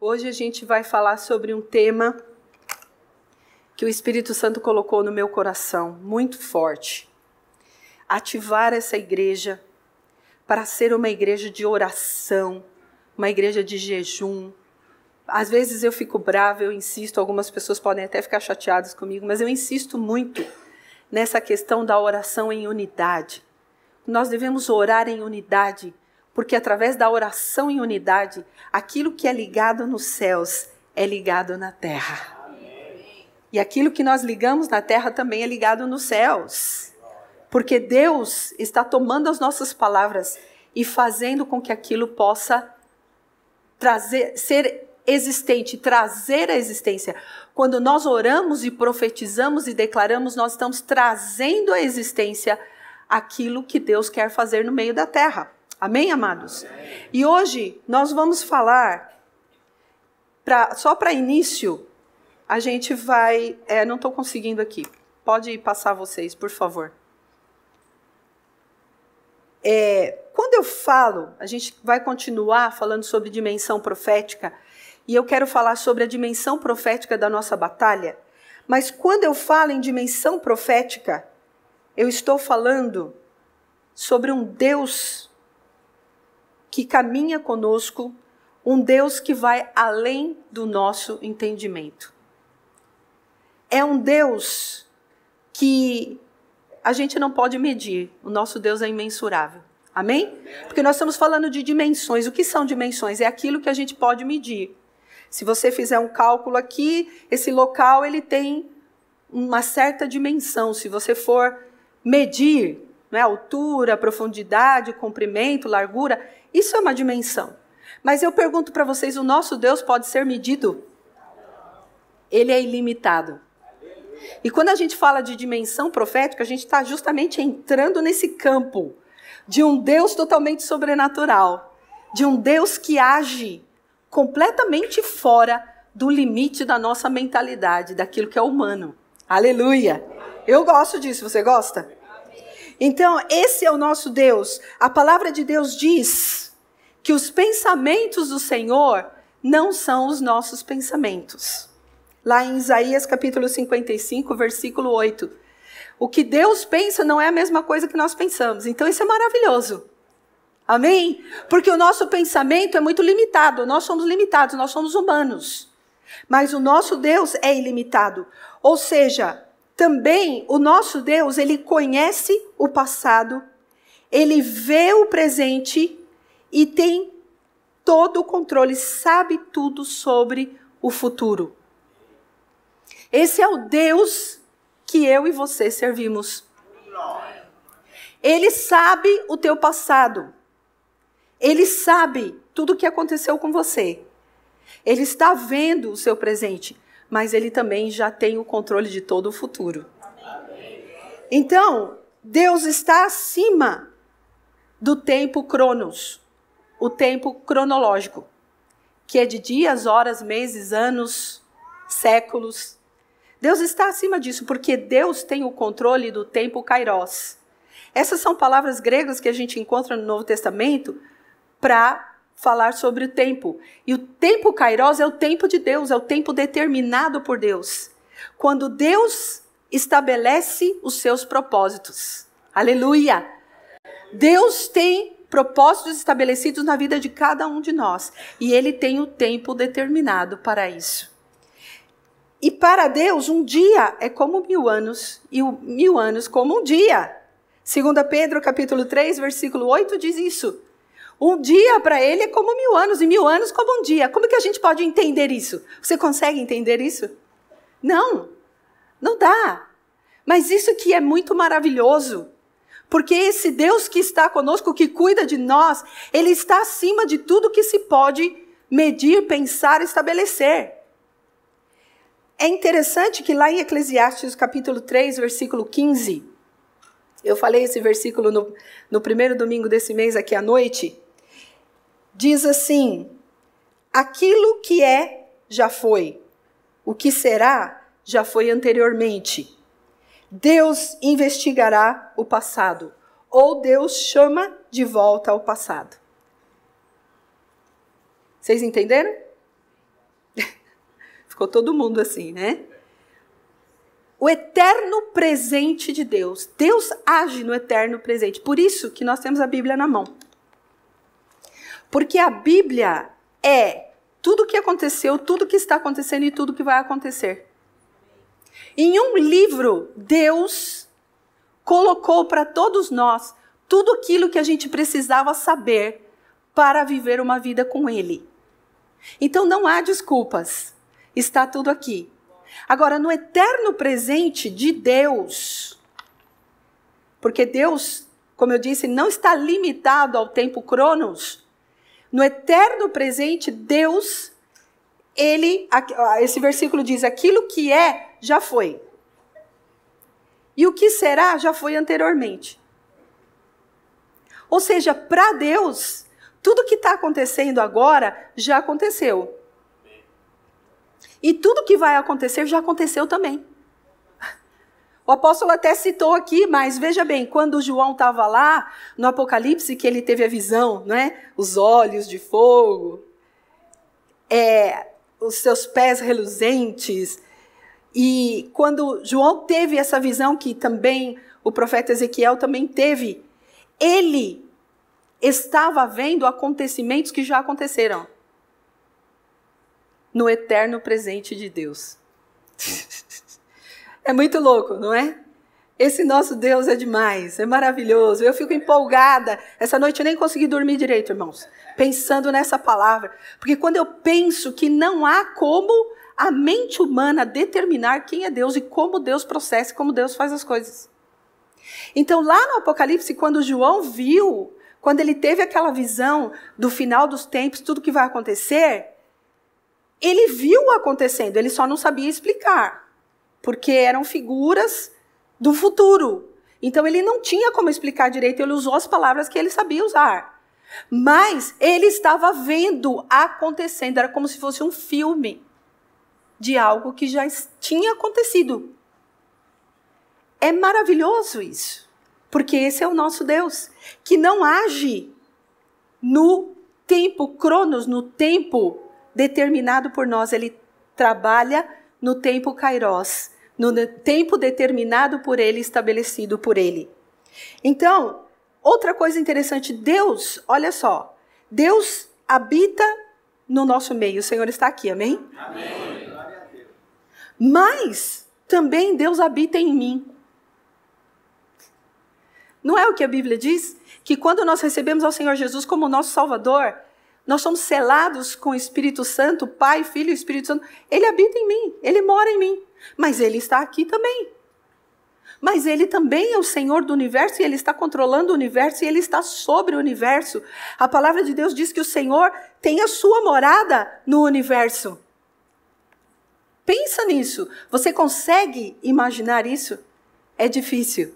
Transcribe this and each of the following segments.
Hoje a gente vai falar sobre um tema que o Espírito Santo colocou no meu coração, muito forte. Ativar essa igreja para ser uma igreja de oração, uma igreja de jejum. Às vezes eu fico brava, eu insisto, algumas pessoas podem até ficar chateadas comigo, mas eu insisto muito nessa questão da oração em unidade. Nós devemos orar em unidade porque através da oração em unidade, aquilo que é ligado nos céus é ligado na terra. E aquilo que nós ligamos na terra também é ligado nos céus. Porque Deus está tomando as nossas palavras e fazendo com que aquilo possa trazer, ser existente, trazer a existência. Quando nós oramos e profetizamos e declaramos, nós estamos trazendo à existência aquilo que Deus quer fazer no meio da terra. Amém, amados? E hoje nós vamos falar, pra, só para início, a gente vai. É, não estou conseguindo aqui. Pode passar vocês, por favor. É, quando eu falo, a gente vai continuar falando sobre dimensão profética, e eu quero falar sobre a dimensão profética da nossa batalha. Mas quando eu falo em dimensão profética, eu estou falando sobre um Deus que caminha conosco, um Deus que vai além do nosso entendimento. É um Deus que a gente não pode medir, o nosso Deus é imensurável. Amém? Porque nós estamos falando de dimensões. O que são dimensões? É aquilo que a gente pode medir. Se você fizer um cálculo aqui, esse local ele tem uma certa dimensão. Se você for medir né, altura, profundidade, comprimento, largura, isso é uma dimensão. Mas eu pergunto para vocês: o nosso Deus pode ser medido? Ele é ilimitado. E quando a gente fala de dimensão profética, a gente está justamente entrando nesse campo de um Deus totalmente sobrenatural, de um Deus que age completamente fora do limite da nossa mentalidade, daquilo que é humano. Aleluia! Eu gosto disso, você gosta? Então, esse é o nosso Deus. A palavra de Deus diz que os pensamentos do Senhor não são os nossos pensamentos. Lá em Isaías capítulo 55, versículo 8. O que Deus pensa não é a mesma coisa que nós pensamos. Então, isso é maravilhoso. Amém? Porque o nosso pensamento é muito limitado. Nós somos limitados, nós somos humanos. Mas o nosso Deus é ilimitado. Ou seja, também o nosso Deus, ele conhece o passado, ele vê o presente e tem todo o controle, sabe tudo sobre o futuro. Esse é o Deus que eu e você servimos. Ele sabe o teu passado. Ele sabe tudo o que aconteceu com você. Ele está vendo o seu presente mas ele também já tem o controle de todo o futuro. Então, Deus está acima do tempo cronos, o tempo cronológico, que é de dias, horas, meses, anos, séculos. Deus está acima disso, porque Deus tem o controle do tempo kairos. Essas são palavras gregas que a gente encontra no Novo Testamento para falar sobre o tempo. E o tempo kairos é o tempo de Deus, é o tempo determinado por Deus. Quando Deus estabelece os seus propósitos. Aleluia! Deus tem propósitos estabelecidos na vida de cada um de nós. E Ele tem o tempo determinado para isso. E para Deus, um dia é como mil anos, e mil anos como um dia. 2 Pedro capítulo 3, versículo 8 diz isso. Um dia para ele é como mil anos, e mil anos como um dia. Como que a gente pode entender isso? Você consegue entender isso? Não, não dá. Mas isso que é muito maravilhoso, porque esse Deus que está conosco, que cuida de nós, ele está acima de tudo que se pode medir, pensar, estabelecer. É interessante que lá em Eclesiastes, capítulo 3, versículo 15, eu falei esse versículo no, no primeiro domingo desse mês, aqui à noite, diz assim: Aquilo que é, já foi. O que será, já foi anteriormente. Deus investigará o passado, ou Deus chama de volta ao passado. Vocês entenderam? Ficou todo mundo assim, né? O eterno presente de Deus. Deus age no eterno presente. Por isso que nós temos a Bíblia na mão. Porque a Bíblia é tudo o que aconteceu, tudo o que está acontecendo e tudo o que vai acontecer. Em um livro, Deus colocou para todos nós tudo aquilo que a gente precisava saber para viver uma vida com Ele. Então não há desculpas, está tudo aqui. Agora, no eterno presente de Deus, porque Deus, como eu disse, não está limitado ao tempo cronos, no eterno presente, Deus, ele, esse versículo diz: aquilo que é, já foi. E o que será, já foi anteriormente. Ou seja, para Deus, tudo que está acontecendo agora já aconteceu. E tudo que vai acontecer já aconteceu também. O apóstolo até citou aqui, mas veja bem, quando João estava lá no Apocalipse, que ele teve a visão, né? Os olhos de fogo, é, os seus pés reluzentes. E quando João teve essa visão, que também o profeta Ezequiel também teve, ele estava vendo acontecimentos que já aconteceram no eterno presente de Deus. É muito louco, não é? Esse nosso Deus é demais, é maravilhoso. Eu fico empolgada. Essa noite eu nem consegui dormir direito, irmãos, pensando nessa palavra. Porque quando eu penso que não há como a mente humana determinar quem é Deus e como Deus processa, como Deus faz as coisas. Então, lá no Apocalipse, quando João viu, quando ele teve aquela visão do final dos tempos, tudo que vai acontecer, ele viu acontecendo, ele só não sabia explicar porque eram figuras do futuro. Então ele não tinha como explicar direito, ele usou as palavras que ele sabia usar. Mas ele estava vendo acontecendo, era como se fosse um filme de algo que já tinha acontecido. É maravilhoso isso, porque esse é o nosso Deus, que não age no tempo cronos, no tempo determinado por nós, ele trabalha no tempo kairos, no tempo determinado por ele, estabelecido por ele. Então, outra coisa interessante, Deus, olha só, Deus habita no nosso meio. O Senhor está aqui, amém? Amém. Mas também Deus habita em mim. Não é o que a Bíblia diz? Que quando nós recebemos ao Senhor Jesus como nosso Salvador, nós somos selados com o Espírito Santo, Pai, Filho e Espírito Santo. Ele habita em mim, ele mora em mim. Mas ele está aqui também. Mas ele também é o Senhor do universo e ele está controlando o universo e ele está sobre o universo. A palavra de Deus diz que o Senhor tem a sua morada no universo. Pensa nisso. Você consegue imaginar isso? É difícil.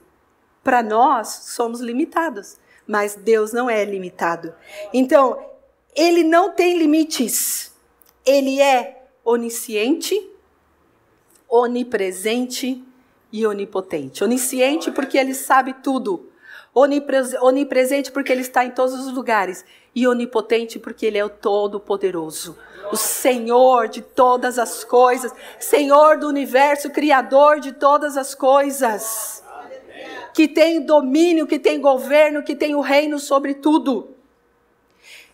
Para nós, somos limitados, mas Deus não é limitado. Então, ele não tem limites. Ele é onisciente, onipresente e onipotente. Onisciente porque ele sabe tudo. Onipresente porque ele está em todos os lugares. E onipotente porque ele é o Todo-Poderoso. O Senhor de todas as coisas. Senhor do universo, Criador de todas as coisas. Que tem domínio, que tem governo, que tem o reino sobre tudo.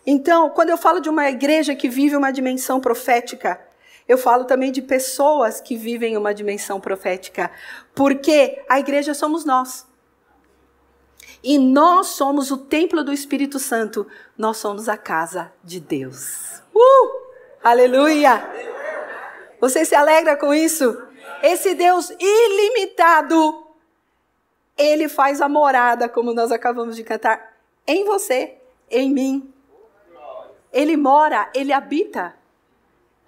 Então, quando eu falo de uma igreja que vive uma dimensão profética, eu falo também de pessoas que vivem uma dimensão profética, porque a igreja somos nós. E nós somos o templo do Espírito Santo, nós somos a casa de Deus. Uh! Aleluia! Você se alegra com isso? Esse Deus ilimitado, ele faz a morada, como nós acabamos de cantar, em você, em mim. Ele mora, ele habita.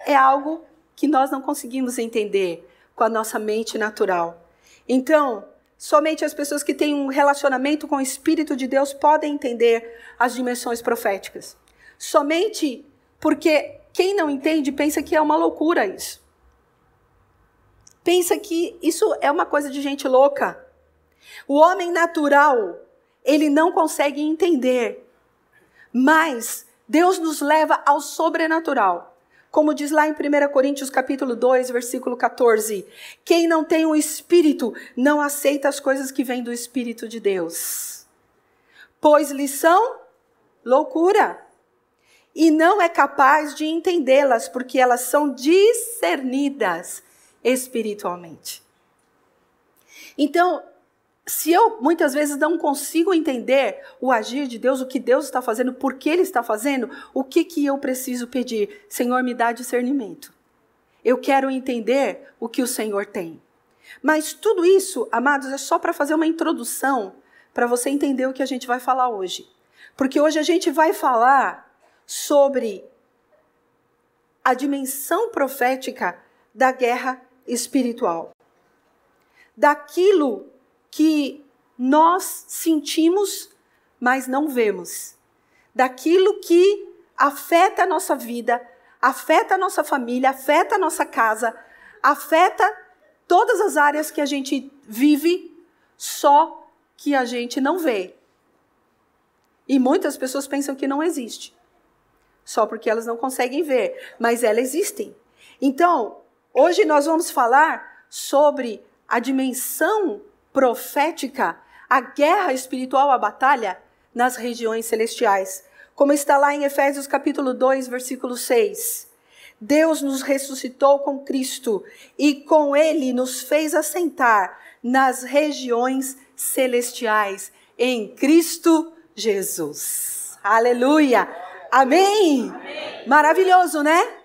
É algo que nós não conseguimos entender com a nossa mente natural. Então, somente as pessoas que têm um relacionamento com o Espírito de Deus podem entender as dimensões proféticas. Somente porque quem não entende pensa que é uma loucura isso. Pensa que isso é uma coisa de gente louca. O homem natural, ele não consegue entender. Mas Deus nos leva ao sobrenatural. Como diz lá em 1 Coríntios capítulo 2, versículo 14, quem não tem o espírito não aceita as coisas que vêm do espírito de Deus. Pois lhe são loucura. E não é capaz de entendê-las, porque elas são discernidas espiritualmente. Então, se eu muitas vezes não consigo entender o agir de Deus, o que Deus está fazendo, por que Ele está fazendo, o que, que eu preciso pedir? Senhor, me dá discernimento. Eu quero entender o que o Senhor tem. Mas tudo isso, amados, é só para fazer uma introdução para você entender o que a gente vai falar hoje. Porque hoje a gente vai falar sobre a dimensão profética da guerra espiritual. Daquilo que nós sentimos, mas não vemos. Daquilo que afeta a nossa vida, afeta a nossa família, afeta a nossa casa, afeta todas as áreas que a gente vive, só que a gente não vê. E muitas pessoas pensam que não existe. Só porque elas não conseguem ver, mas elas existem. Então, hoje nós vamos falar sobre a dimensão profética, a guerra espiritual, a batalha nas regiões celestiais. Como está lá em Efésios capítulo 2, versículo 6. Deus nos ressuscitou com Cristo e com ele nos fez assentar nas regiões celestiais em Cristo Jesus. Aleluia! Amém? Amém. Maravilhoso, né?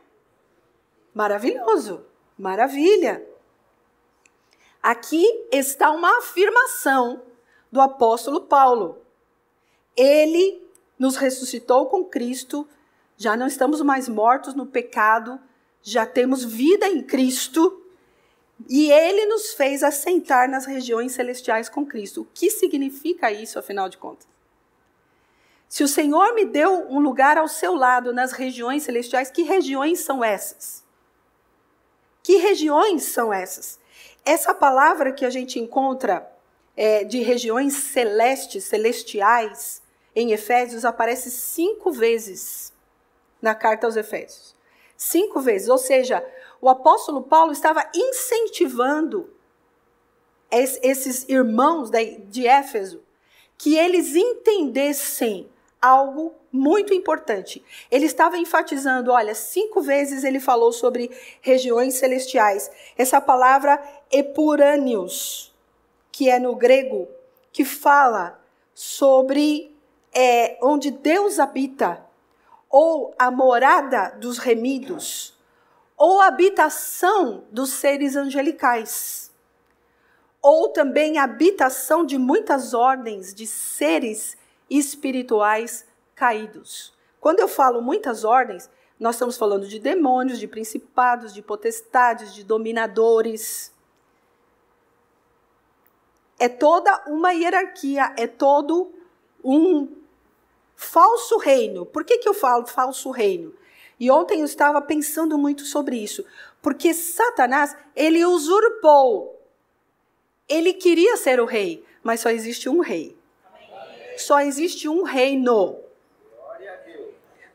Maravilhoso. Maravilha. Aqui está uma afirmação do apóstolo Paulo. Ele nos ressuscitou com Cristo, já não estamos mais mortos no pecado, já temos vida em Cristo, e ele nos fez assentar nas regiões celestiais com Cristo. O que significa isso, afinal de contas? Se o Senhor me deu um lugar ao seu lado nas regiões celestiais, que regiões são essas? Que regiões são essas? Essa palavra que a gente encontra é, de regiões celestes, celestiais, em Efésios, aparece cinco vezes na carta aos Efésios. Cinco vezes. Ou seja, o apóstolo Paulo estava incentivando esses irmãos de Éfeso que eles entendessem algo muito importante. Ele estava enfatizando, olha, cinco vezes ele falou sobre regiões celestiais. Essa palavra epurâneos, que é no grego, que fala sobre é, onde Deus habita, ou a morada dos remidos, ou a habitação dos seres angelicais, ou também a habitação de muitas ordens de seres espirituais caídos. Quando eu falo muitas ordens, nós estamos falando de demônios, de principados, de potestades, de dominadores. É toda uma hierarquia, é todo um falso reino. Por que, que eu falo falso reino? E ontem eu estava pensando muito sobre isso. Porque Satanás, ele usurpou. Ele queria ser o rei, mas só existe um rei. Só existe um reino.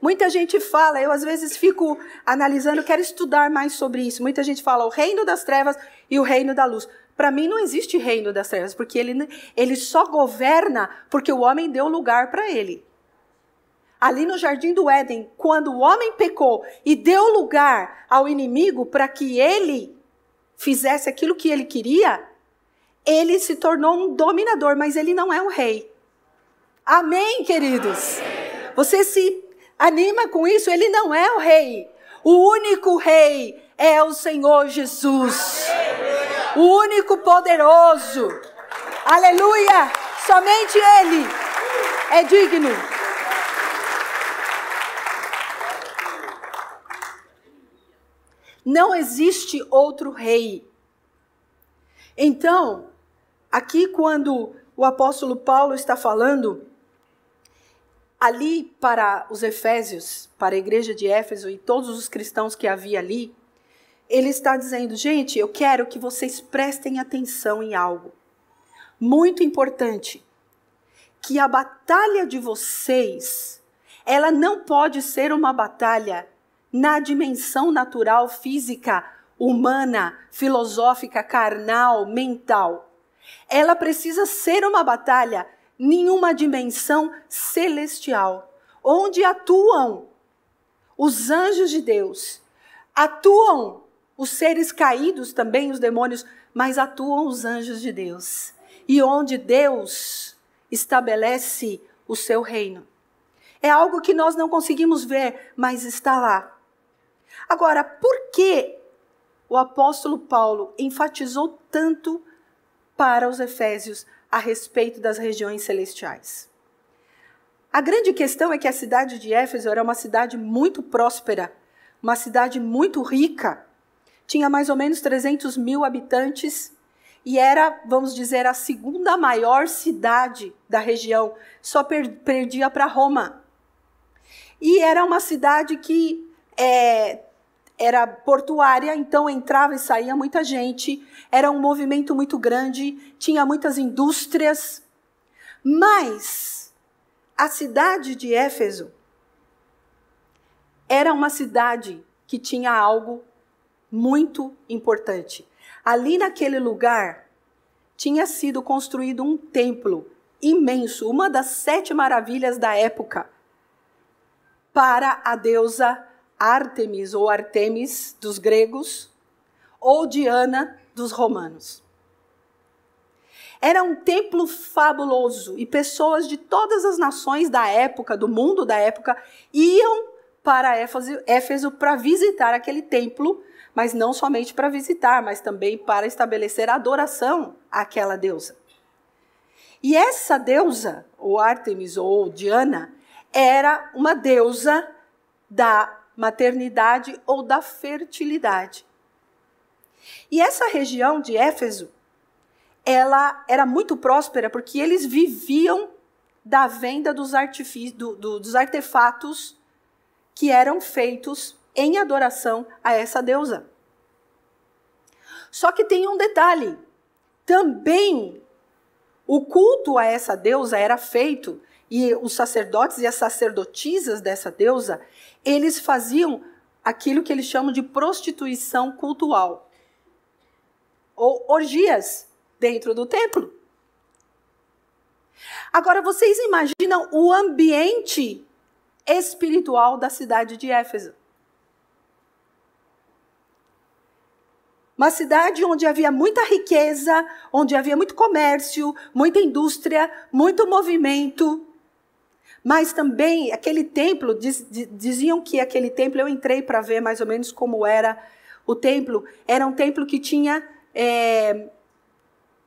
Muita gente fala, eu às vezes fico analisando, quero estudar mais sobre isso. Muita gente fala o reino das trevas e o reino da luz. Para mim não existe reino das trevas, porque ele, ele só governa porque o homem deu lugar para ele. Ali no jardim do Éden, quando o homem pecou e deu lugar ao inimigo para que ele fizesse aquilo que ele queria, ele se tornou um dominador, mas ele não é um rei. Amém, queridos? Você se anima com isso? Ele não é o rei. O único rei é o Senhor Jesus. O único poderoso. Aleluia! Somente Ele é digno. Não existe outro rei. Então, aqui quando o apóstolo Paulo está falando ali para os Efésios, para a igreja de Éfeso e todos os cristãos que havia ali, ele está dizendo: gente, eu quero que vocês prestem atenção em algo muito importante. Que a batalha de vocês, ela não pode ser uma batalha na dimensão natural, física, humana, filosófica, carnal, mental. Ela precisa ser uma batalha nenhuma dimensão celestial, onde atuam os anjos de Deus, atuam os seres caídos também, os demônios, mas atuam os anjos de Deus. E onde Deus estabelece o seu reino. É algo que nós não conseguimos ver, mas está lá. Agora, por que o apóstolo Paulo enfatizou tanto para os Efésios a respeito das regiões celestiais. A grande questão é que a cidade de Éfeso era uma cidade muito próspera, uma cidade muito rica. Tinha mais ou menos 300 mil habitantes e era, vamos dizer, a segunda maior cidade da região, só per perdia para Roma. E era uma cidade que é, era portuária, então entrava e saía muita gente, era um movimento muito grande, tinha muitas indústrias. Mas a cidade de Éfeso era uma cidade que tinha algo muito importante. Ali naquele lugar tinha sido construído um templo imenso, uma das sete maravilhas da época, para a deusa Artemis ou Artemis dos gregos ou Diana dos romanos. Era um templo fabuloso e pessoas de todas as nações da época, do mundo da época, iam para Éfeso para visitar aquele templo, mas não somente para visitar, mas também para estabelecer adoração àquela deusa. E essa deusa, ou Artemis ou Diana, era uma deusa da maternidade ou da fertilidade. E essa região de Éfeso, ela era muito próspera porque eles viviam da venda dos, do, do, dos artefatos que eram feitos em adoração a essa deusa. Só que tem um detalhe: também o culto a essa deusa era feito e os sacerdotes e as sacerdotisas dessa deusa, eles faziam aquilo que eles chamam de prostituição cultual. Ou orgias dentro do templo. Agora, vocês imaginam o ambiente espiritual da cidade de Éfeso? Uma cidade onde havia muita riqueza, onde havia muito comércio, muita indústria, muito movimento. Mas também aquele templo, diz, diziam que aquele templo, eu entrei para ver mais ou menos como era o templo, era um templo que tinha. É,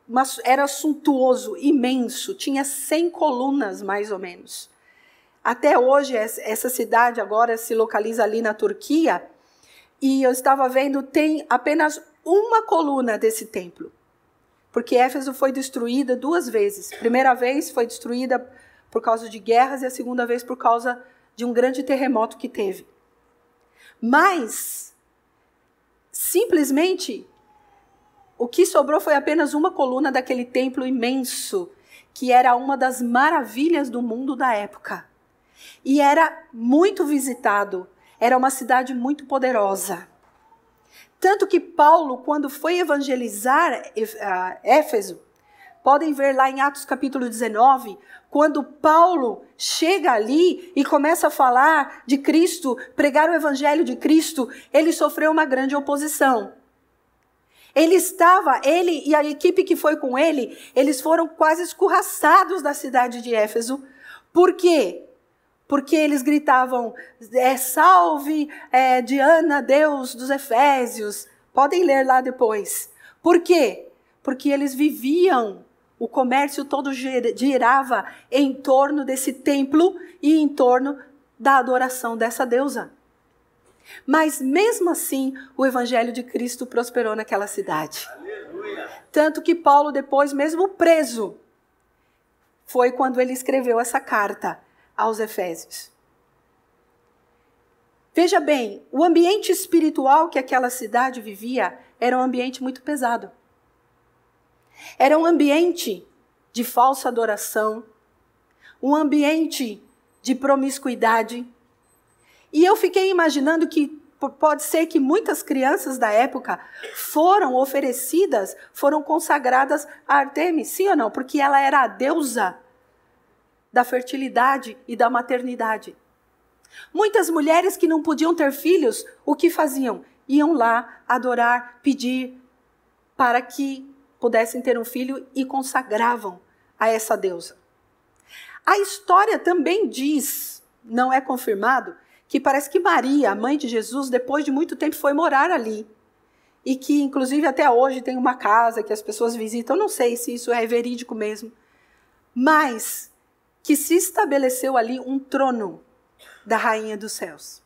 uma, era suntuoso, imenso, tinha 100 colunas mais ou menos. Até hoje, essa cidade agora se localiza ali na Turquia, e eu estava vendo, tem apenas uma coluna desse templo. Porque Éfeso foi destruída duas vezes. Primeira vez foi destruída por causa de guerras e a segunda vez por causa de um grande terremoto que teve. Mas, simplesmente, o que sobrou foi apenas uma coluna daquele templo imenso, que era uma das maravilhas do mundo da época. E era muito visitado, era uma cidade muito poderosa. Tanto que Paulo, quando foi evangelizar Éfeso, podem ver lá em Atos capítulo 19, quando Paulo chega ali e começa a falar de Cristo, pregar o evangelho de Cristo, ele sofreu uma grande oposição. Ele estava, ele e a equipe que foi com ele, eles foram quase escorraçados da cidade de Éfeso. Por quê? Porque eles gritavam: é, Salve é, Diana, Deus dos Efésios. Podem ler lá depois. Por quê? Porque eles viviam o comércio todo girava em torno desse templo e em torno da adoração dessa deusa. Mas mesmo assim, o evangelho de Cristo prosperou naquela cidade. Aleluia. Tanto que Paulo, depois, mesmo preso, foi quando ele escreveu essa carta aos Efésios. Veja bem, o ambiente espiritual que aquela cidade vivia era um ambiente muito pesado. Era um ambiente de falsa adoração, um ambiente de promiscuidade. E eu fiquei imaginando que pode ser que muitas crianças da época foram oferecidas, foram consagradas a Artemis, sim ou não? Porque ela era a deusa da fertilidade e da maternidade. Muitas mulheres que não podiam ter filhos, o que faziam? Iam lá adorar, pedir para que pudessem ter um filho e consagravam a essa deusa. A história também diz, não é confirmado, que parece que Maria, a mãe de Jesus, depois de muito tempo foi morar ali. E que, inclusive, até hoje tem uma casa que as pessoas visitam. Não sei se isso é verídico mesmo. Mas que se estabeleceu ali um trono da rainha dos céus.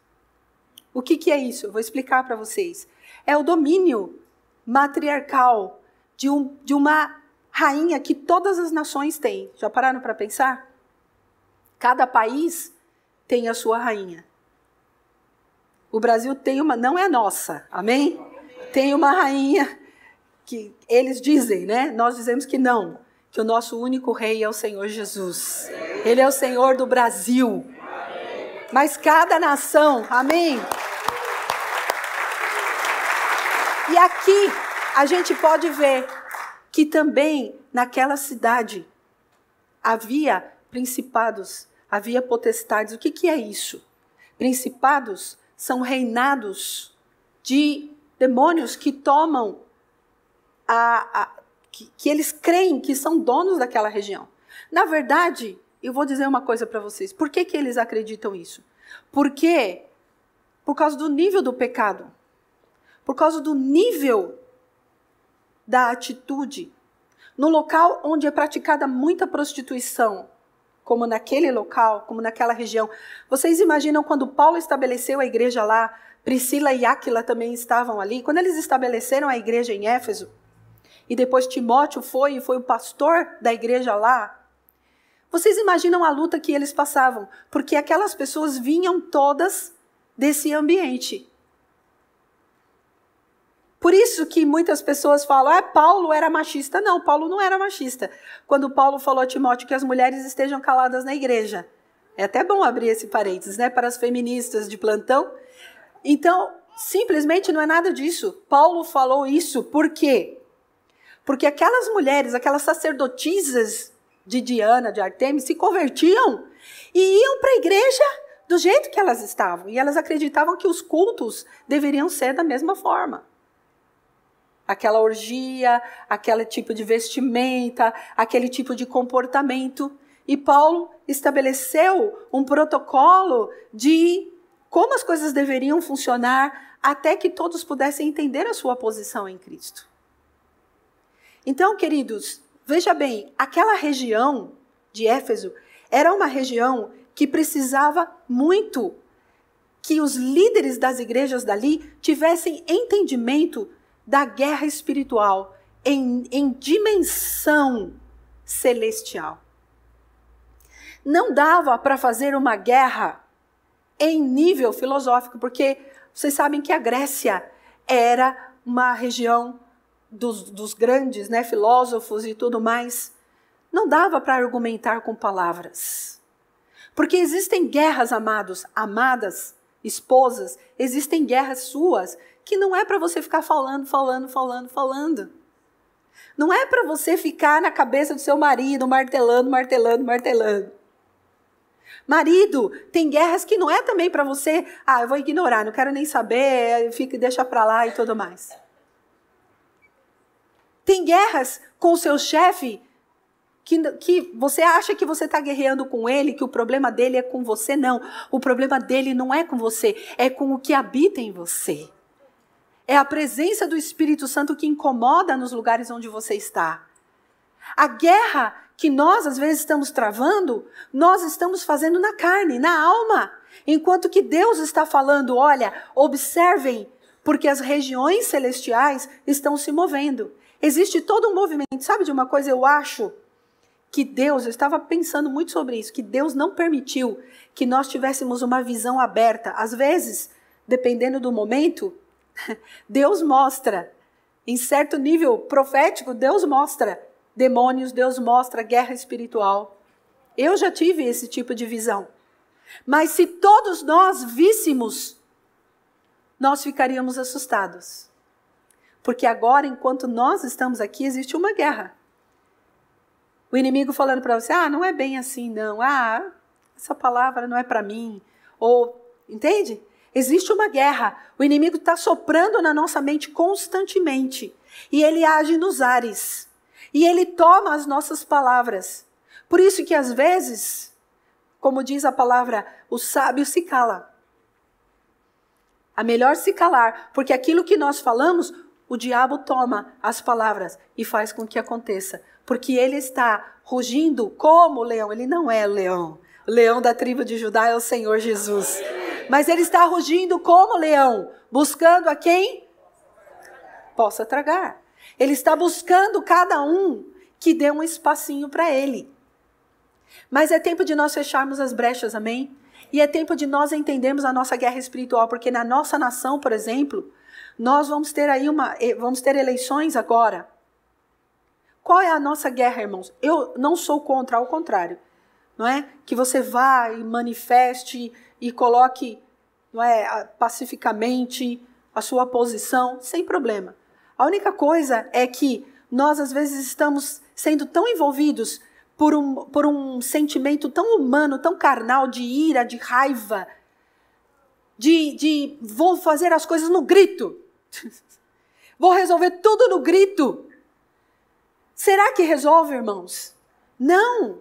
O que, que é isso? Eu vou explicar para vocês. É o domínio matriarcal de, um, de uma rainha que todas as nações têm. Já pararam para pensar? Cada país tem a sua rainha. O Brasil tem uma, não é nossa, amém? Tem uma rainha que eles dizem, né? Nós dizemos que não, que o nosso único rei é o Senhor Jesus. Ele é o Senhor do Brasil. Mas cada nação, amém? E aqui a gente pode ver que também naquela cidade havia principados, havia potestades. O que, que é isso? Principados são reinados de demônios que tomam a, a que, que eles creem que são donos daquela região. Na verdade, eu vou dizer uma coisa para vocês. Por que, que eles acreditam isso? Porque por causa do nível do pecado, por causa do nível da atitude, no local onde é praticada muita prostituição, como naquele local, como naquela região. Vocês imaginam quando Paulo estabeleceu a igreja lá, Priscila e Áquila também estavam ali, quando eles estabeleceram a igreja em Éfeso, e depois Timóteo foi e foi o pastor da igreja lá, vocês imaginam a luta que eles passavam, porque aquelas pessoas vinham todas desse ambiente. Por isso que muitas pessoas falam, ah, Paulo era machista. Não, Paulo não era machista. Quando Paulo falou a Timóteo que as mulheres estejam caladas na igreja. É até bom abrir esse parênteses, né, para as feministas de plantão. Então, simplesmente não é nada disso. Paulo falou isso por quê? Porque aquelas mulheres, aquelas sacerdotisas de Diana, de Artemis, se convertiam e iam para a igreja do jeito que elas estavam. E elas acreditavam que os cultos deveriam ser da mesma forma aquela orgia, aquele tipo de vestimenta, aquele tipo de comportamento. E Paulo estabeleceu um protocolo de como as coisas deveriam funcionar até que todos pudessem entender a sua posição em Cristo. Então, queridos, veja bem, aquela região de Éfeso era uma região que precisava muito que os líderes das igrejas dali tivessem entendimento da guerra espiritual em, em dimensão celestial. Não dava para fazer uma guerra em nível filosófico, porque vocês sabem que a Grécia era uma região dos, dos grandes né, filósofos e tudo mais. Não dava para argumentar com palavras. Porque existem guerras, amados, amadas, esposas, existem guerras suas que não é para você ficar falando, falando, falando, falando. Não é para você ficar na cabeça do seu marido martelando, martelando, martelando. Marido, tem guerras que não é também para você, ah, eu vou ignorar, não quero nem saber, fica, deixa para lá e tudo mais. Tem guerras com o seu chefe que, que você acha que você está guerreando com ele, que o problema dele é com você. Não, o problema dele não é com você, é com o que habita em você. É a presença do Espírito Santo que incomoda nos lugares onde você está. A guerra que nós às vezes estamos travando, nós estamos fazendo na carne, na alma. Enquanto que Deus está falando, olha, observem, porque as regiões celestiais estão se movendo. Existe todo um movimento. Sabe de uma coisa? Eu acho que Deus, eu estava pensando muito sobre isso, que Deus não permitiu que nós tivéssemos uma visão aberta. Às vezes, dependendo do momento, Deus mostra, em certo nível profético, Deus mostra demônios, Deus mostra guerra espiritual. Eu já tive esse tipo de visão. Mas se todos nós víssemos, nós ficaríamos assustados. Porque agora, enquanto nós estamos aqui, existe uma guerra. O inimigo falando para você: ah, não é bem assim, não. Ah, essa palavra não é para mim. Ou, entende? Existe uma guerra. O inimigo está soprando na nossa mente constantemente. E ele age nos ares. E ele toma as nossas palavras. Por isso que às vezes, como diz a palavra, o sábio se cala. A melhor se calar, porque aquilo que nós falamos, o diabo toma as palavras e faz com que aconteça. Porque ele está rugindo como leão. Ele não é leão. Leão da tribo de Judá é o Senhor Jesus. Mas ele está rugindo como leão, buscando a quem possa tragar. Ele está buscando cada um que dê um espacinho para ele. Mas é tempo de nós fecharmos as brechas, amém? E é tempo de nós entendermos a nossa guerra espiritual, porque na nossa nação, por exemplo, nós vamos ter aí uma, vamos ter eleições agora. Qual é a nossa guerra, irmãos? Eu não sou contra, ao contrário, não é? Que você vá e manifeste e coloque, não é, pacificamente a sua posição, sem problema. A única coisa é que nós às vezes estamos sendo tão envolvidos por um, por um sentimento tão humano, tão carnal, de ira, de raiva, de, de vou fazer as coisas no grito. Vou resolver tudo no grito. Será que resolve, irmãos? Não.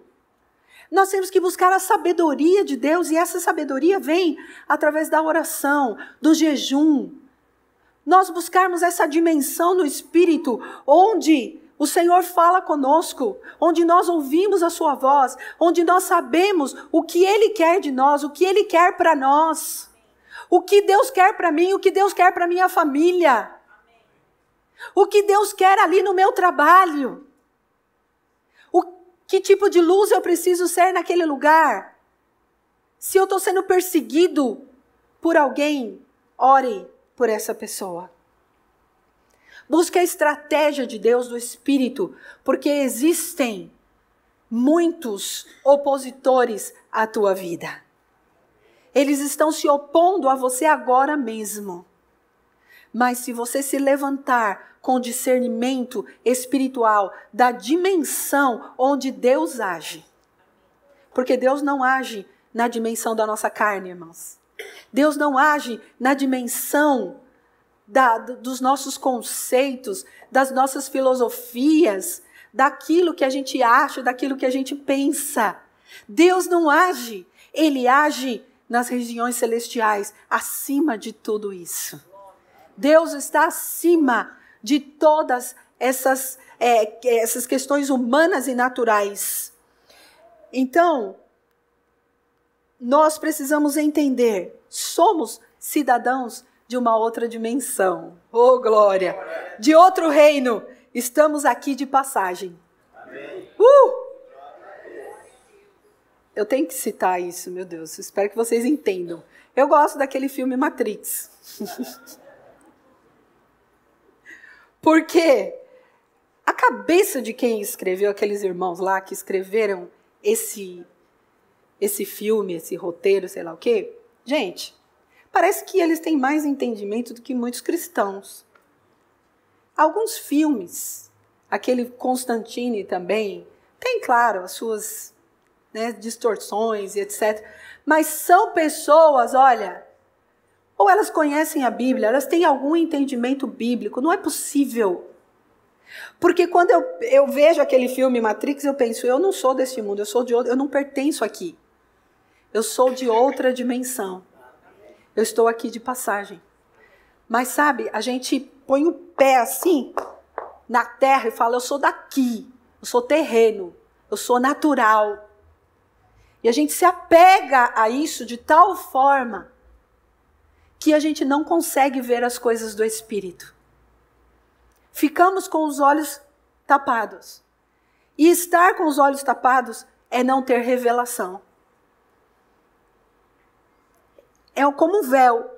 Nós temos que buscar a sabedoria de Deus e essa sabedoria vem através da oração, do jejum. Nós buscarmos essa dimensão no espírito onde o Senhor fala conosco, onde nós ouvimos a sua voz, onde nós sabemos o que ele quer de nós, o que ele quer para nós. O que Deus quer para mim, o que Deus quer para minha família. O que Deus quer ali no meu trabalho. O que tipo de luz eu preciso ser naquele lugar? Se eu estou sendo perseguido por alguém, ore por essa pessoa. Busque a estratégia de Deus do Espírito, porque existem muitos opositores à tua vida. Eles estão se opondo a você agora mesmo. Mas se você se levantar com discernimento espiritual da dimensão onde Deus age, porque Deus não age na dimensão da nossa carne, irmãos. Deus não age na dimensão da, dos nossos conceitos, das nossas filosofias, daquilo que a gente acha, daquilo que a gente pensa. Deus não age, ele age nas regiões celestiais, acima de tudo isso. Deus está acima de todas essas, é, essas questões humanas e naturais. Então, nós precisamos entender, somos cidadãos de uma outra dimensão. Oh, glória! De outro reino. Estamos aqui de passagem. Uh! Eu tenho que citar isso, meu Deus. Espero que vocês entendam. Eu gosto daquele filme Matrix. Porque a cabeça de quem escreveu, aqueles irmãos lá que escreveram esse, esse filme, esse roteiro, sei lá o quê, gente, parece que eles têm mais entendimento do que muitos cristãos. Alguns filmes, aquele Constantine também, tem, claro, as suas né, distorções e etc. Mas são pessoas, olha, ou elas conhecem a Bíblia, elas têm algum entendimento bíblico, não é possível. Porque quando eu, eu vejo aquele filme Matrix, eu penso, eu não sou desse mundo, eu sou de outro, eu não pertenço aqui. Eu sou de outra dimensão. Eu estou aqui de passagem. Mas sabe, a gente põe o pé assim na terra e fala, eu sou daqui, eu sou terreno. eu sou natural. E a gente se apega a isso de tal forma que a gente não consegue ver as coisas do Espírito. Ficamos com os olhos tapados. E estar com os olhos tapados é não ter revelação. É como um véu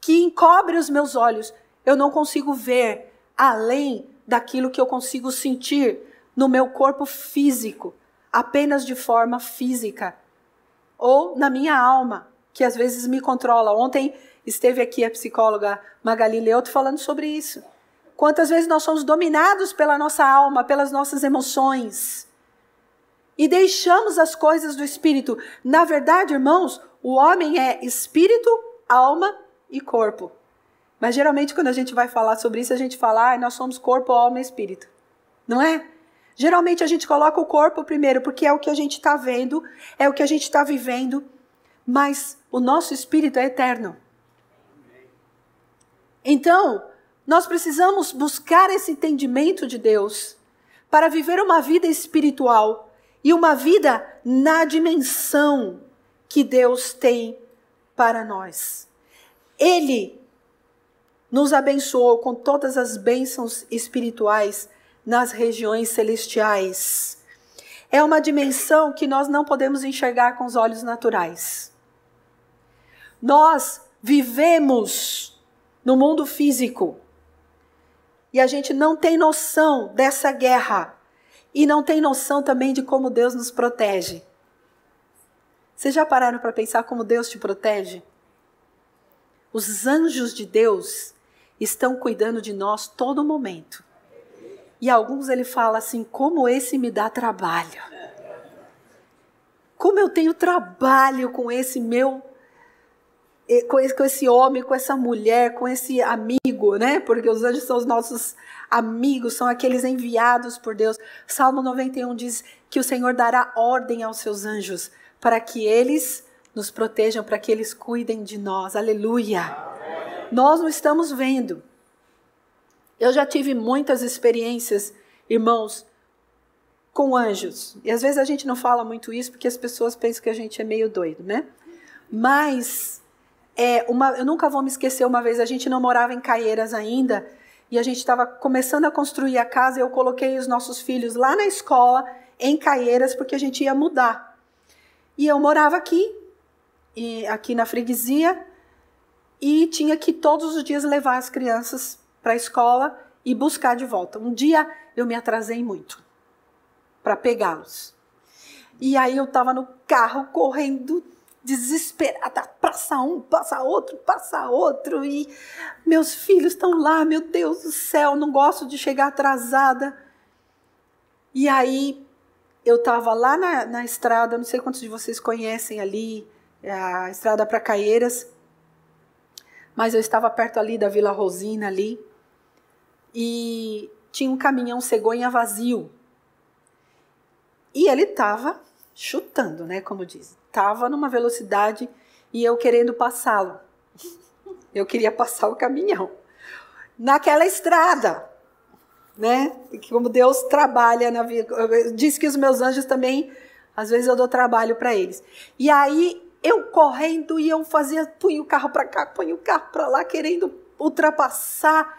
que encobre os meus olhos. Eu não consigo ver além daquilo que eu consigo sentir no meu corpo físico, apenas de forma física, ou na minha alma, que às vezes me controla. Ontem esteve aqui a psicóloga Magali Leuto falando sobre isso. Quantas vezes nós somos dominados pela nossa alma, pelas nossas emoções, e deixamos as coisas do espírito. Na verdade, irmãos, o homem é espírito, alma e corpo. Mas geralmente quando a gente vai falar sobre isso, a gente fala, ah, nós somos corpo, alma e espírito. Não é? Geralmente a gente coloca o corpo primeiro, porque é o que a gente está vendo, é o que a gente está vivendo, mas o nosso espírito é eterno. Então, nós precisamos buscar esse entendimento de Deus para viver uma vida espiritual e uma vida na dimensão que Deus tem para nós. Ele nos abençoou com todas as bênçãos espirituais nas regiões celestiais. É uma dimensão que nós não podemos enxergar com os olhos naturais. Nós vivemos no mundo físico e a gente não tem noção dessa guerra e não tem noção também de como Deus nos protege. Vocês já pararam para pensar como Deus te protege? Os anjos de Deus estão cuidando de nós todo momento. E alguns ele fala assim: como esse me dá trabalho. Como eu tenho trabalho com esse meu com esse, com esse homem, com essa mulher, com esse amigo, né? Porque os anjos são os nossos amigos, são aqueles enviados por Deus. Salmo 91 diz que o Senhor dará ordem aos seus anjos para que eles nos protejam, para que eles cuidem de nós. Aleluia. Nós não estamos vendo. Eu já tive muitas experiências, irmãos, com anjos. E às vezes a gente não fala muito isso porque as pessoas pensam que a gente é meio doido, né? Mas é, uma, eu nunca vou me esquecer uma vez, a gente não morava em Caieiras ainda, e a gente estava começando a construir a casa, e eu coloquei os nossos filhos lá na escola, em Caieiras, porque a gente ia mudar. E eu morava aqui, e, aqui na freguesia, e tinha que todos os dias levar as crianças para a escola e buscar de volta. Um dia eu me atrasei muito para pegá-los. E aí eu estava no carro correndo desesperada, passa um, passa outro, passa outro, e meus filhos estão lá, meu Deus do céu, não gosto de chegar atrasada. E aí eu estava lá na, na estrada, não sei quantos de vocês conhecem ali, a estrada para Caieiras, mas eu estava perto ali da Vila Rosina ali, e tinha um caminhão cegonha vazio. E ele estava chutando, né, como diz estava numa velocidade e eu querendo passá-lo. Eu queria passar o caminhão. Naquela estrada, né? Como Deus trabalha na vida. Diz que os meus anjos também, às vezes eu dou trabalho para eles. E aí eu correndo e eu fazia, punha o carro para cá, punha o carro para lá, querendo ultrapassar.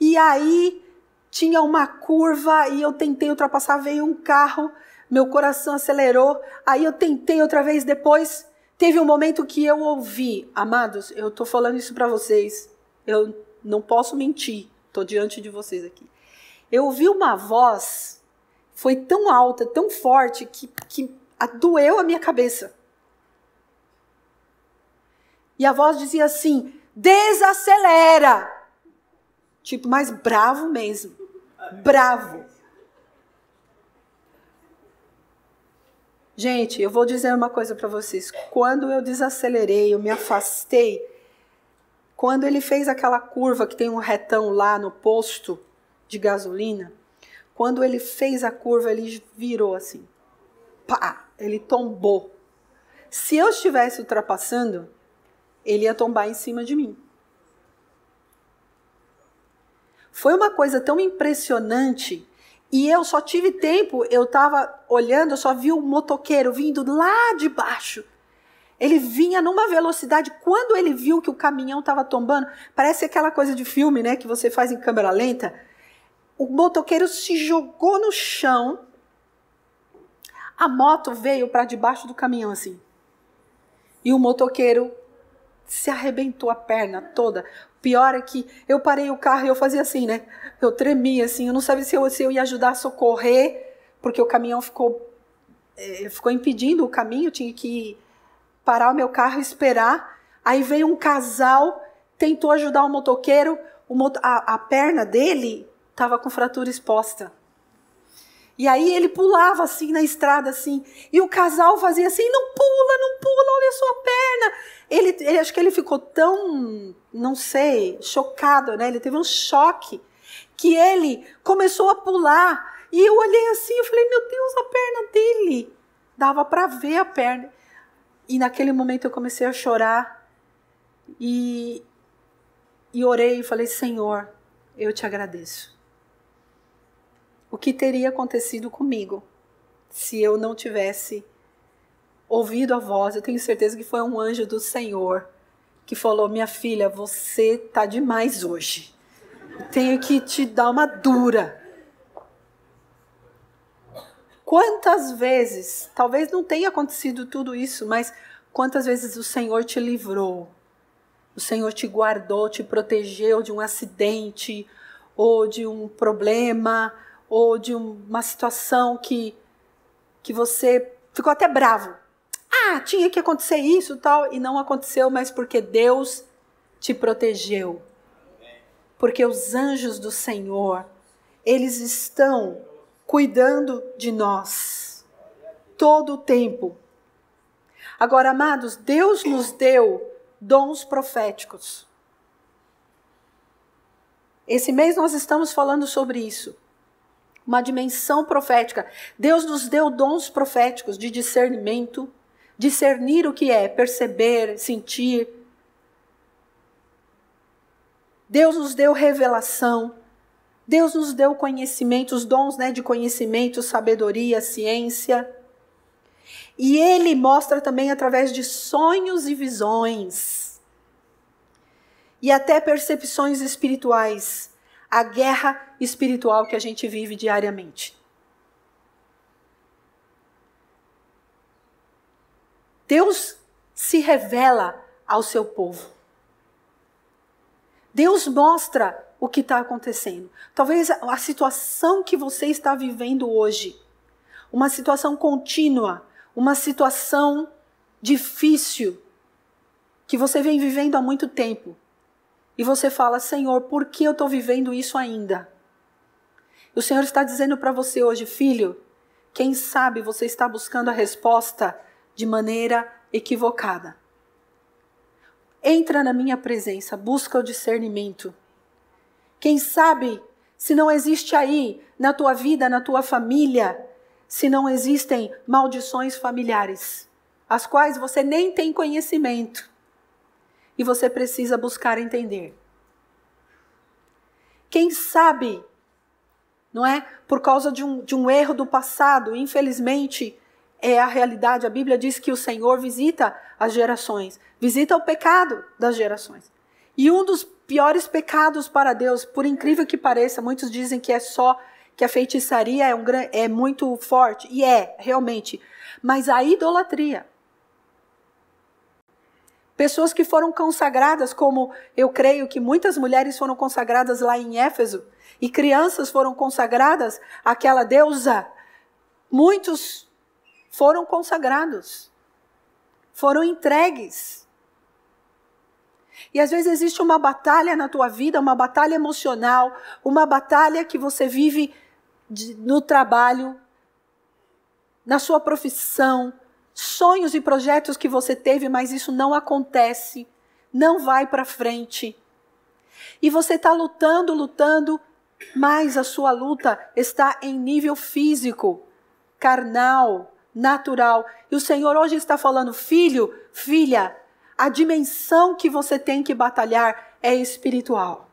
E aí tinha uma curva e eu tentei ultrapassar, veio um carro meu coração acelerou. Aí eu tentei outra vez depois. Teve um momento que eu ouvi, amados, eu estou falando isso para vocês. Eu não posso mentir. Estou diante de vocês aqui. Eu ouvi uma voz, foi tão alta, tão forte, que, que doeu a minha cabeça. E a voz dizia assim: desacelera. Tipo, mais bravo mesmo. Bravo. Gente, eu vou dizer uma coisa para vocês. Quando eu desacelerei, eu me afastei, quando ele fez aquela curva que tem um retão lá no posto de gasolina, quando ele fez a curva, ele virou assim. Pá! Ele tombou. Se eu estivesse ultrapassando, ele ia tombar em cima de mim. Foi uma coisa tão impressionante E eu só tive tempo, eu estava olhando, eu só vi o motoqueiro vindo lá de baixo. Ele vinha numa velocidade. Quando ele viu que o caminhão estava tombando, parece aquela coisa de filme, né, que você faz em câmera lenta. O motoqueiro se jogou no chão. A moto veio para debaixo do caminhão assim. E o motoqueiro se arrebentou a perna toda. Pior é que eu parei o carro e eu fazia assim, né? Eu tremia assim, eu não sabia se eu, se eu ia ajudar a socorrer, porque o caminhão ficou, é, ficou impedindo o caminho, tinha que parar o meu carro e esperar. Aí veio um casal, tentou ajudar o motoqueiro, o mot a, a perna dele estava com fratura exposta. E aí ele pulava assim na estrada, assim, e o casal fazia assim, não pula, não pula, olha a sua perna. Ele, ele acho que ele ficou tão, não sei, chocado, né? Ele teve um choque que ele começou a pular. E eu olhei assim, eu falei, meu Deus, a perna dele. Dava para ver a perna. E naquele momento eu comecei a chorar e, e orei e falei, Senhor, eu te agradeço o que teria acontecido comigo se eu não tivesse ouvido a voz. Eu tenho certeza que foi um anjo do Senhor que falou: Minha filha, você tá demais hoje. Eu tenho que te dar uma dura. Quantas vezes, talvez não tenha acontecido tudo isso, mas quantas vezes o Senhor te livrou, o Senhor te guardou, te protegeu de um acidente ou de um problema ou de uma situação que, que você ficou até bravo. Ah, tinha que acontecer isso tal, e não aconteceu, mas porque Deus te protegeu. Porque os anjos do Senhor, eles estão cuidando de nós todo o tempo. Agora, amados, Deus nos deu dons proféticos. Esse mês nós estamos falando sobre isso uma dimensão profética. Deus nos deu dons proféticos de discernimento, discernir o que é, perceber, sentir. Deus nos deu revelação. Deus nos deu conhecimento, os dons né, de conhecimento, sabedoria, ciência. E Ele mostra também através de sonhos e visões. E até percepções espirituais a guerra espiritual que a gente vive diariamente. Deus se revela ao seu povo. Deus mostra o que está acontecendo. Talvez a situação que você está vivendo hoje, uma situação contínua, uma situação difícil, que você vem vivendo há muito tempo, e você fala: Senhor, por que eu estou vivendo isso ainda? O Senhor está dizendo para você hoje, filho, quem sabe você está buscando a resposta de maneira equivocada. Entra na minha presença, busca o discernimento. Quem sabe se não existe aí na tua vida, na tua família, se não existem maldições familiares, as quais você nem tem conhecimento e você precisa buscar entender. Quem sabe, não é? Por causa de um, de um erro do passado, infelizmente, é a realidade. A Bíblia diz que o Senhor visita as gerações, visita o pecado das gerações. E um dos piores pecados para Deus, por incrível que pareça, muitos dizem que é só que a feitiçaria é, um, é muito forte, e é, realmente. Mas a idolatria, Pessoas que foram consagradas, como eu creio que muitas mulheres foram consagradas lá em Éfeso, e crianças foram consagradas àquela deusa. Muitos foram consagrados, foram entregues. E às vezes existe uma batalha na tua vida, uma batalha emocional, uma batalha que você vive de, no trabalho, na sua profissão, sonhos e projetos que você teve, mas isso não acontece, não vai para frente. E você está lutando, lutando, mas a sua luta está em nível físico, carnal, natural. E o Senhor hoje está falando, filho, filha, a dimensão que você tem que batalhar é espiritual.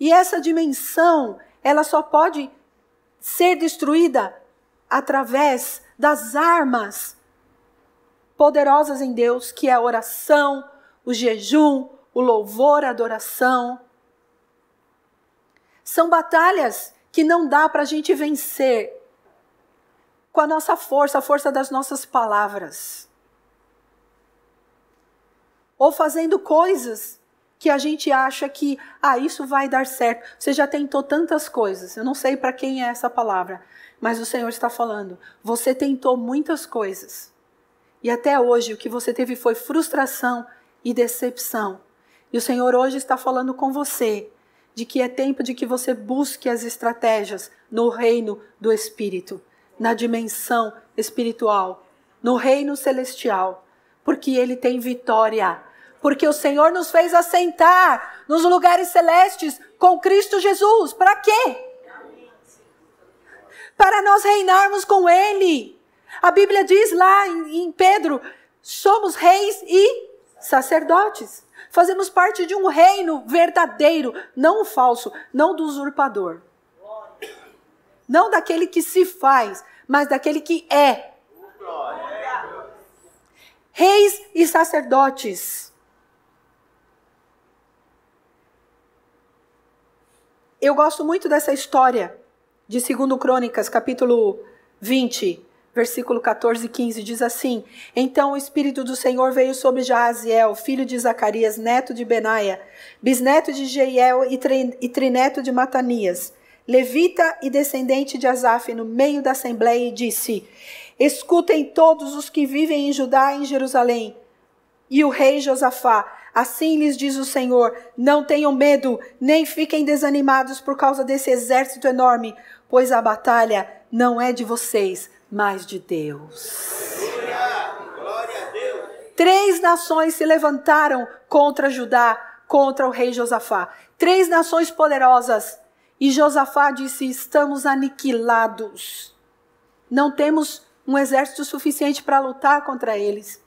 E essa dimensão, ela só pode ser destruída através das armas poderosas em Deus, que é a oração, o jejum, o louvor, a adoração. São batalhas que não dá para a gente vencer com a nossa força, a força das nossas palavras. Ou fazendo coisas que a gente acha que, ah, isso vai dar certo. Você já tentou tantas coisas. Eu não sei para quem é essa palavra, mas o Senhor está falando. Você tentou muitas coisas. E até hoje o que você teve foi frustração e decepção. E o Senhor hoje está falando com você de que é tempo de que você busque as estratégias no reino do Espírito, na dimensão espiritual, no reino celestial, porque ele tem vitória. Porque o Senhor nos fez assentar nos lugares celestes com Cristo Jesus. Para quê? Para nós reinarmos com Ele. A Bíblia diz lá em, em Pedro: somos reis e sacerdotes. Fazemos parte de um reino verdadeiro, não o falso, não do usurpador. Não daquele que se faz, mas daquele que é. Reis e sacerdotes. Eu gosto muito dessa história de 2 Crônicas, capítulo 20 versículo 14 e 15 diz assim: Então o Espírito do Senhor veio sobre Jaaziel, filho de Zacarias, neto de Benaia, bisneto de Jeiel e trineto de Matanias, levita e descendente de Asaf, no meio da assembleia, e disse: Escutem todos os que vivem em Judá e em Jerusalém. E o rei Josafá, assim lhes diz o Senhor: Não tenham medo, nem fiquem desanimados por causa desse exército enorme, pois a batalha não é de vocês, mas de Deus. Três nações se levantaram contra Judá, contra o rei Josafá. Três nações poderosas. E Josafá disse: Estamos aniquilados. Não temos um exército suficiente para lutar contra eles.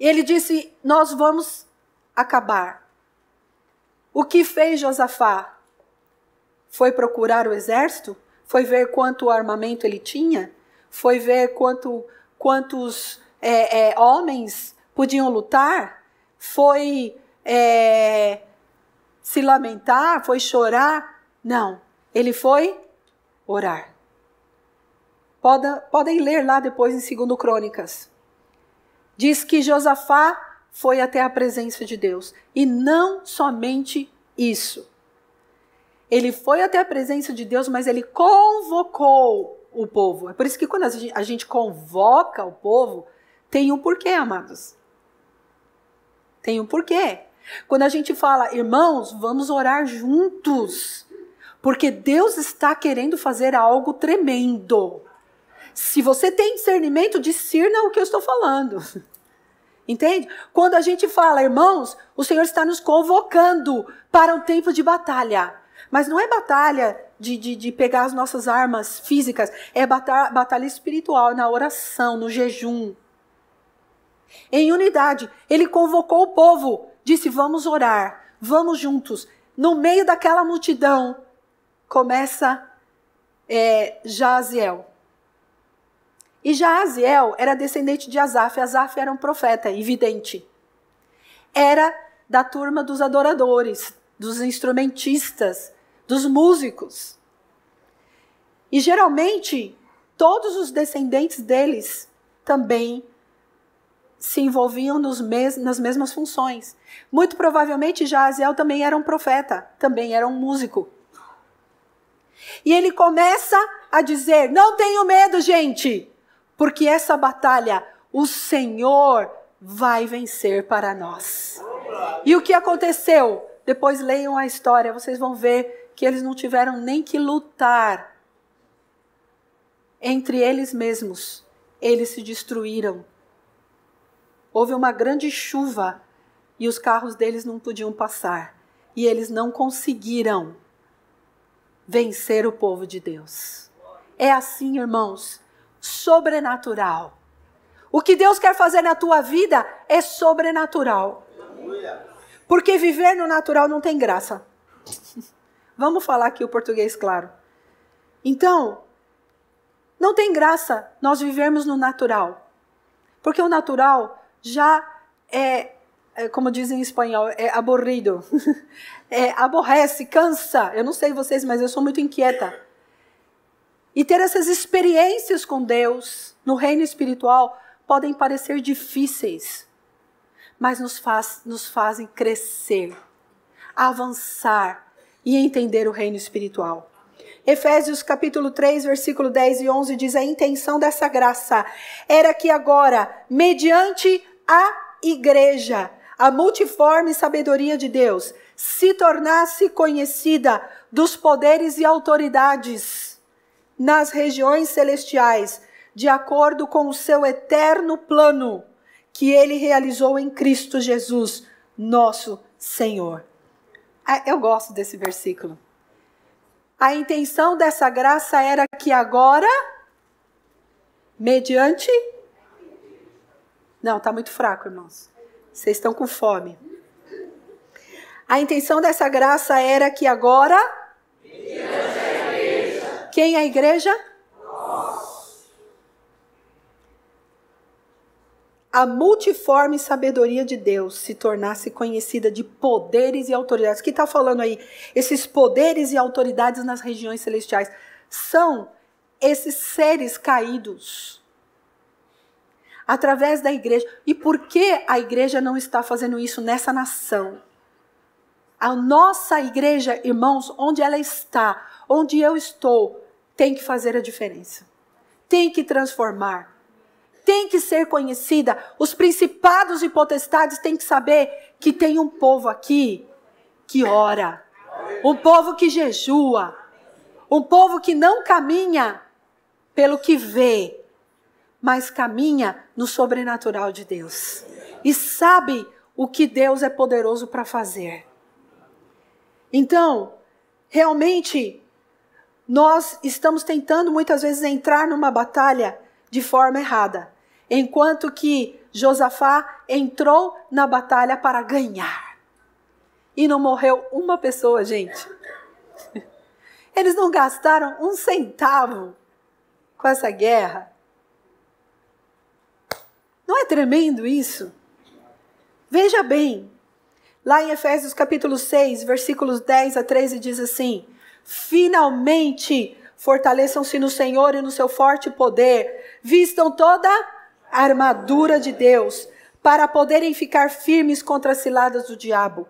Ele disse: Nós vamos acabar. O que fez Josafá? Foi procurar o exército? Foi ver quanto armamento ele tinha? Foi ver quanto, quantos é, é, homens podiam lutar? Foi é, se lamentar? Foi chorar? Não. Ele foi orar. Podem, podem ler lá depois em 2 Crônicas. Diz que Josafá foi até a presença de Deus. E não somente isso. Ele foi até a presença de Deus, mas ele convocou o povo. É por isso que quando a gente convoca o povo, tem um porquê, amados. Tem um porquê. Quando a gente fala, irmãos, vamos orar juntos, porque Deus está querendo fazer algo tremendo. Se você tem discernimento, discerna o que eu estou falando. Entende? Quando a gente fala, irmãos, o Senhor está nos convocando para um tempo de batalha. Mas não é batalha de, de, de pegar as nossas armas físicas, é batalha, batalha espiritual, na oração, no jejum. Em unidade, ele convocou o povo, disse: Vamos orar, vamos juntos. No meio daquela multidão, começa é, Jaziel. E Jaziel era descendente de Asaf. Asaf era um profeta evidente. Era da turma dos adoradores, dos instrumentistas, dos músicos. E geralmente, todos os descendentes deles também se envolviam mes nas mesmas funções. Muito provavelmente Jaziel também era um profeta, também era um músico. E ele começa a dizer: Não tenho medo, gente, porque essa batalha o Senhor vai vencer para nós. E o que aconteceu? Depois leiam a história, vocês vão ver que eles não tiveram nem que lutar entre eles mesmos. Eles se destruíram. Houve uma grande chuva e os carros deles não podiam passar. E eles não conseguiram vencer o povo de Deus. É assim, irmãos, sobrenatural. O que Deus quer fazer na tua vida é sobrenatural. Porque viver no natural não tem graça. Vamos falar aqui o português claro. Então, não tem graça nós vivermos no natural. Porque o natural já é, é como dizem em espanhol, é aborrido. é, aborrece, cansa. Eu não sei vocês, mas eu sou muito inquieta. E ter essas experiências com Deus no reino espiritual podem parecer difíceis, mas nos, faz, nos fazem crescer, avançar e entender o reino espiritual. Efésios capítulo 3, versículo 10 e 11 diz: A intenção dessa graça era que agora, mediante a igreja, a multiforme sabedoria de Deus, se tornasse conhecida dos poderes e autoridades nas regiões celestiais, de acordo com o seu eterno plano que ele realizou em Cristo Jesus, nosso Senhor. Ah, eu gosto desse versículo. A intenção dessa graça era que agora, mediante. Não, está muito fraco, irmãos. Vocês estão com fome. A intenção dessa graça era que agora. Quem é a igreja? Nós. A multiforme sabedoria de Deus se tornasse conhecida de poderes e autoridades. O que está falando aí? Esses poderes e autoridades nas regiões celestiais são esses seres caídos através da igreja. E por que a igreja não está fazendo isso nessa nação? A nossa igreja, irmãos, onde ela está, onde eu estou, tem que fazer a diferença. Tem que transformar. Tem que ser conhecida. Os principados e potestades têm que saber que tem um povo aqui que ora. Um povo que jejua. Um povo que não caminha pelo que vê, mas caminha no sobrenatural de Deus. E sabe o que Deus é poderoso para fazer. Então, realmente, nós estamos tentando muitas vezes entrar numa batalha de forma errada, enquanto que Josafá entrou na batalha para ganhar. E não morreu uma pessoa, gente. Eles não gastaram um centavo com essa guerra. Não é tremendo isso? Veja bem, lá em Efésios capítulo 6, versículos 10 a 13 diz assim: Finalmente, fortaleçam-se no Senhor e no seu forte poder. Vistam toda a armadura de Deus para poderem ficar firmes contra as ciladas do diabo.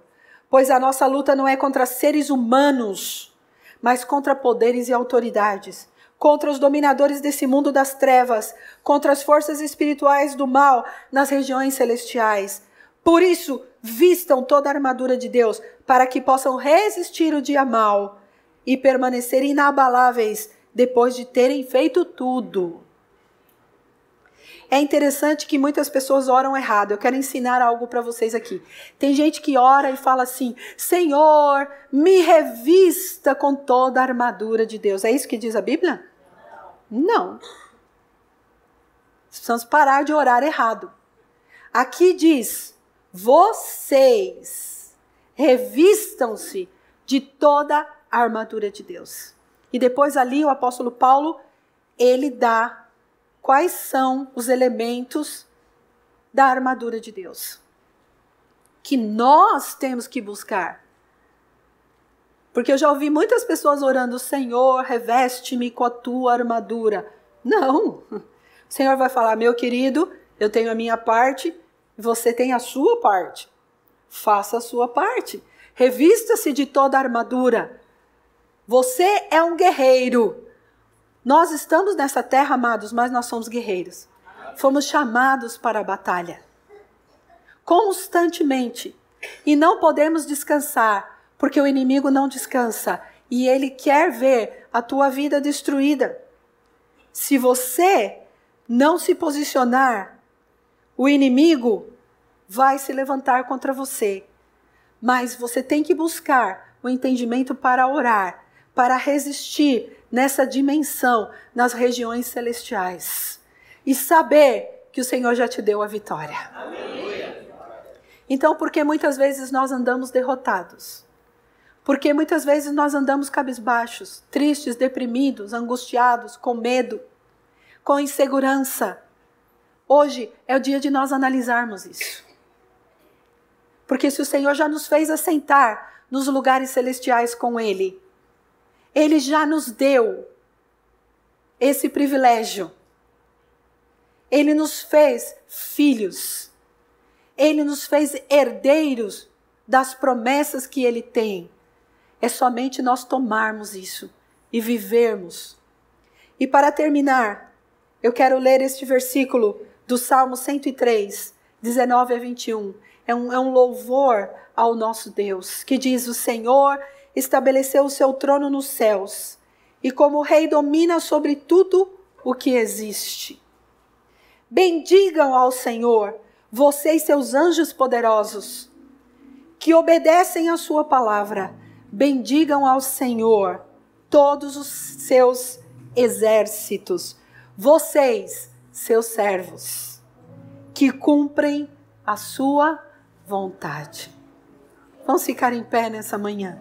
Pois a nossa luta não é contra seres humanos, mas contra poderes e autoridades, contra os dominadores desse mundo das trevas, contra as forças espirituais do mal nas regiões celestiais. Por isso, vistam toda a armadura de Deus, para que possam resistir o dia mal e permanecer inabaláveis depois de terem feito tudo. É interessante que muitas pessoas oram errado. Eu quero ensinar algo para vocês aqui. Tem gente que ora e fala assim: Senhor, me revista com toda a armadura de Deus. É isso que diz a Bíblia? Não. Precisamos parar de orar errado. Aqui diz: vocês revistam-se de toda a armadura de Deus. E depois ali o apóstolo Paulo, ele dá quais são os elementos da armadura de Deus que nós temos que buscar. Porque eu já ouvi muitas pessoas orando: Senhor, reveste-me com a tua armadura. Não. O Senhor vai falar: meu querido, eu tenho a minha parte, você tem a sua parte. Faça a sua parte. Revista-se de toda a armadura. Você é um guerreiro. Nós estamos nessa terra, amados, mas nós somos guerreiros. Fomos chamados para a batalha. Constantemente. E não podemos descansar, porque o inimigo não descansa. E ele quer ver a tua vida destruída. Se você não se posicionar, o inimigo vai se levantar contra você. Mas você tem que buscar o entendimento para orar para resistir nessa dimensão, nas regiões celestiais. E saber que o Senhor já te deu a vitória. Então, porque muitas vezes nós andamos derrotados? Porque muitas vezes nós andamos cabisbaixos, tristes, deprimidos, angustiados, com medo, com insegurança. Hoje é o dia de nós analisarmos isso. Porque se o Senhor já nos fez assentar nos lugares celestiais com Ele, Ele já nos deu esse privilégio. Ele nos fez filhos. Ele nos fez herdeiros das promessas que Ele tem. É somente nós tomarmos isso e vivermos. E para terminar, eu quero ler este versículo do Salmo 103, 19 a 21 é um, é um louvor ao nosso Deus, que diz: O Senhor estabeleceu o seu trono nos céus, e como rei domina sobre tudo o que existe. Bendigam ao Senhor, vocês, seus anjos poderosos, que obedecem a sua palavra. Bendigam ao Senhor, todos os seus exércitos, vocês, seus servos, que cumprem a sua vontade. Vamos ficar em pé nessa manhã.